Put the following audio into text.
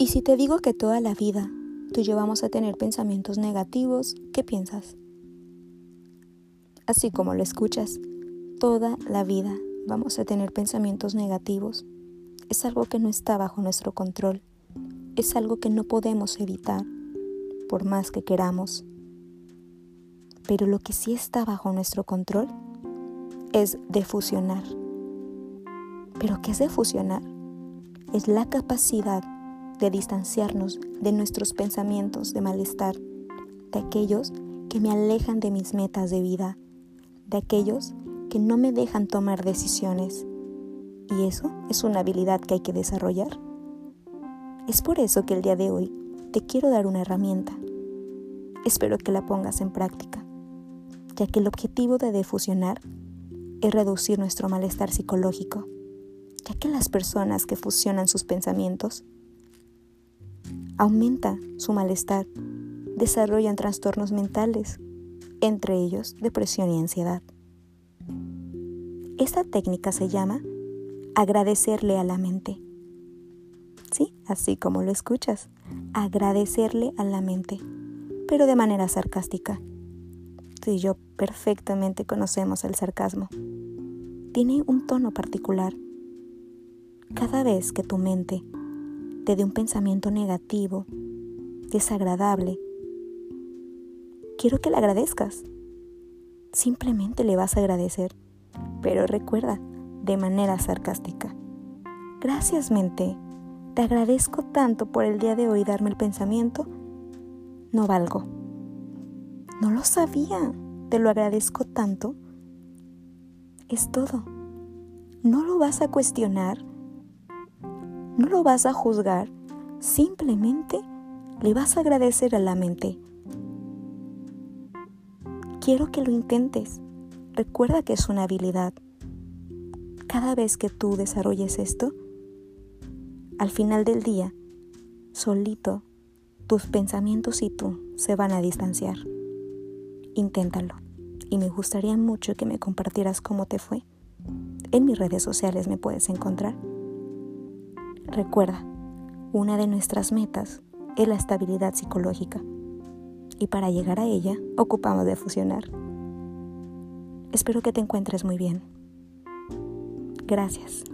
Y si te digo que toda la vida tú y yo vamos a tener pensamientos negativos, ¿qué piensas? Así como lo escuchas, toda la vida vamos a tener pensamientos negativos. Es algo que no está bajo nuestro control. Es algo que no podemos evitar, por más que queramos. Pero lo que sí está bajo nuestro control es defusionar. ¿Pero qué es defusionar? Es la capacidad de distanciarnos de nuestros pensamientos de malestar, de aquellos que me alejan de mis metas de vida, de aquellos que no me dejan tomar decisiones. Y eso es una habilidad que hay que desarrollar. Es por eso que el día de hoy te quiero dar una herramienta. Espero que la pongas en práctica, ya que el objetivo de defusionar es reducir nuestro malestar psicológico, ya que las personas que fusionan sus pensamientos aumenta su malestar, desarrollan trastornos mentales, entre ellos depresión y ansiedad. Esta técnica se llama agradecerle a la mente. Sí, así como lo escuchas, agradecerle a la mente, pero de manera sarcástica. Tú y yo perfectamente conocemos el sarcasmo. Tiene un tono particular. Cada vez que tu mente te dé un pensamiento negativo, desagradable, quiero que le agradezcas. Simplemente le vas a agradecer pero recuerda, de manera sarcástica. Gracias, mente. Te agradezco tanto por el día de hoy darme el pensamiento. No valgo. No lo sabía. Te lo agradezco tanto. Es todo. No lo vas a cuestionar. No lo vas a juzgar. Simplemente le vas a agradecer a la mente. Quiero que lo intentes. Recuerda que es una habilidad. Cada vez que tú desarrolles esto, al final del día, solito, tus pensamientos y tú se van a distanciar. Inténtalo. Y me gustaría mucho que me compartieras cómo te fue. En mis redes sociales me puedes encontrar. Recuerda, una de nuestras metas es la estabilidad psicológica. Y para llegar a ella, ocupamos de fusionar. Espero que te encuentres muy bien. Gracias.